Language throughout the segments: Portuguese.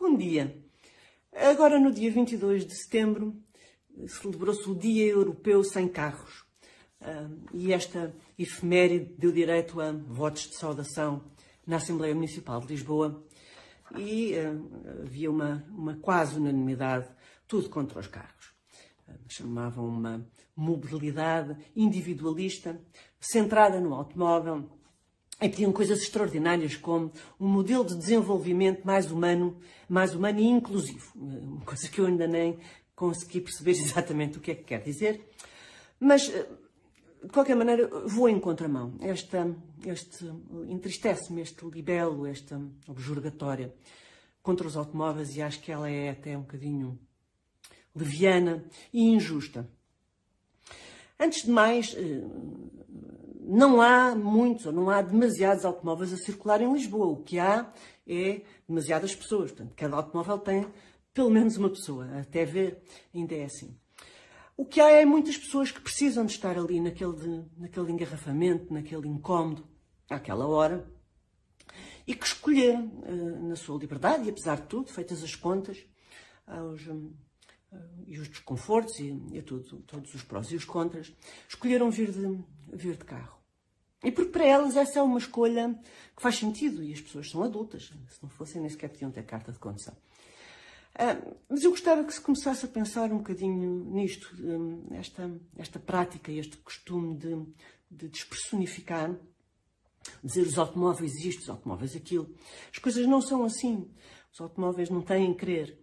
Bom dia. Agora, no dia 22 de setembro, celebrou-se o Dia Europeu Sem Carros. E esta efeméride deu direito a votos de saudação na Assembleia Municipal de Lisboa e havia uma, uma quase unanimidade, tudo contra os carros. Chamavam uma mobilidade individualista, centrada no automóvel, e pediam coisas extraordinárias como um modelo de desenvolvimento mais humano, mais humano e inclusivo. Uma coisa que eu ainda nem consegui perceber exatamente o que é que quer dizer. Mas, eh, de qualquer maneira, vou em contramão. Esta, este entristece-me este libelo, esta objurgatória contra os automóveis e acho que ela é até um bocadinho leviana e injusta. Antes de mais, eh, não há muitos ou não há demasiados automóveis a circular em Lisboa. O que há é demasiadas pessoas. Portanto, cada automóvel tem pelo menos uma pessoa. Até ver ainda é assim. O que há é muitas pessoas que precisam de estar ali naquele, naquele engarrafamento, naquele incómodo, àquela hora, e que escolheram, uh, na sua liberdade, e apesar de tudo, feitas as contas, aos, um, uh, e os desconfortos e, e tudo, todos os prós e os contras, escolheram vir de, vir de carro. E porque para elas essa é uma escolha que faz sentido e as pessoas são adultas. Se não fossem, nem sequer podiam ter carta de condução. Uh, mas eu gostava que se começasse a pensar um bocadinho nisto, um, esta, esta prática, este costume de, de despersonificar, dizer os automóveis isto, os automóveis aquilo. As coisas não são assim. Os automóveis não têm querer.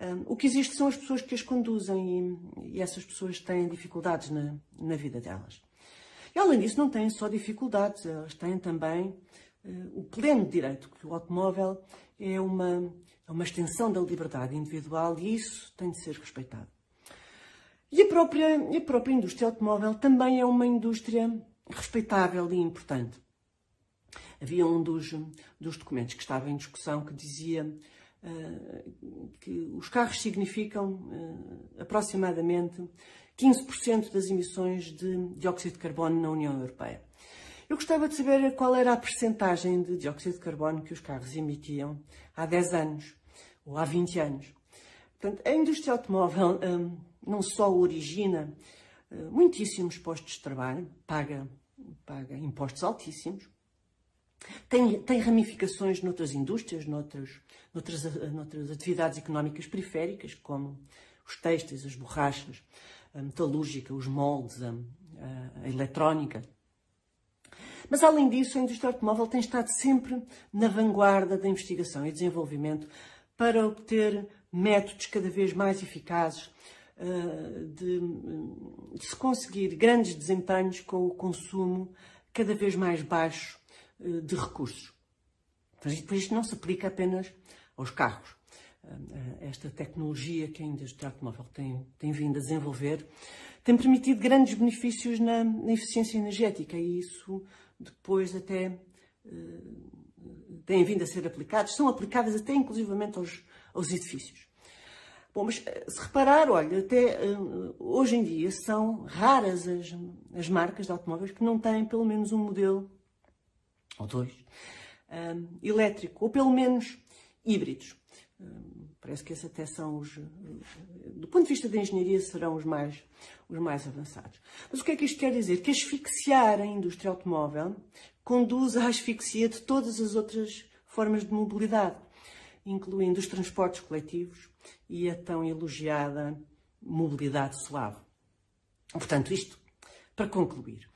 Um, o que existe são as pessoas que as conduzem e, e essas pessoas têm dificuldades na, na vida delas. E, além disso, não têm só dificuldades, elas têm também uh, o pleno direito, que o automóvel é uma, é uma extensão da liberdade individual e isso tem de ser respeitado. E a própria, a própria indústria automóvel também é uma indústria respeitável e importante. Havia um dos, dos documentos que estava em discussão que dizia que os carros significam uh, aproximadamente 15% das emissões de dióxido de carbono na União Europeia. Eu gostava de saber qual era a percentagem de dióxido de carbono que os carros emitiam há 10 anos ou há 20 anos. Portanto, a indústria automóvel hum, não só origina muitíssimos postos de trabalho, paga, paga impostos altíssimos, tem, tem ramificações noutras indústrias, noutras, noutras, noutras atividades económicas periféricas, como os têxteis, as borrachas, a metalúrgica, os moldes, a, a, a eletrónica. Mas, além disso, a indústria automóvel tem estado sempre na vanguarda da investigação e desenvolvimento para obter métodos cada vez mais eficazes uh, de, de, se conseguir grandes desempenhos com o consumo cada vez mais baixo de recursos. Por isto não se aplica apenas aos carros. Eh, esta tecnologia que a indústria automóvel tem, tem vindo a desenvolver, tem permitido grandes benefícios na, na eficiência energética e isso depois até têm vindo a ser aplicados, são aplicadas até inclusivamente aos, aos edifícios. Bom, mas eh, se reparar, olha, até hoje em dia são raras as, as marcas de automóveis que não têm pelo menos um modelo, ou dois, elétrico, ou pelo menos híbridos. Parece que esses até são os, do ponto de vista da engenharia, serão os mais, os mais avançados. Mas o que é que isto quer dizer? Que asfixiar a indústria automóvel conduz à asfixia de todas as outras formas de mobilidade, incluindo os transportes coletivos e a tão elogiada mobilidade suave. Portanto, isto para concluir.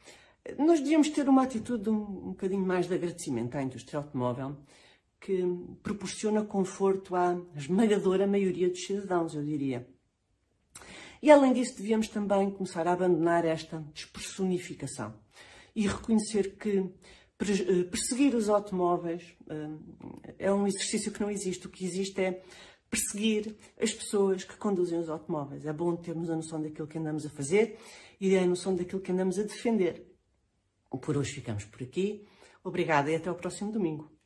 Nós devíamos ter uma atitude um, um bocadinho mais de agradecimento à indústria automóvel que proporciona conforto à esmagadora maioria dos cidadãos, eu diria. E além disso, devíamos também começar a abandonar esta despersonificação e reconhecer que eh, perseguir os automóveis eh, é um exercício que não existe. O que existe é perseguir as pessoas que conduzem os automóveis. É bom termos a noção daquilo que andamos a fazer e a noção daquilo que andamos a defender. Por hoje ficamos por aqui. Obrigada e até o próximo domingo.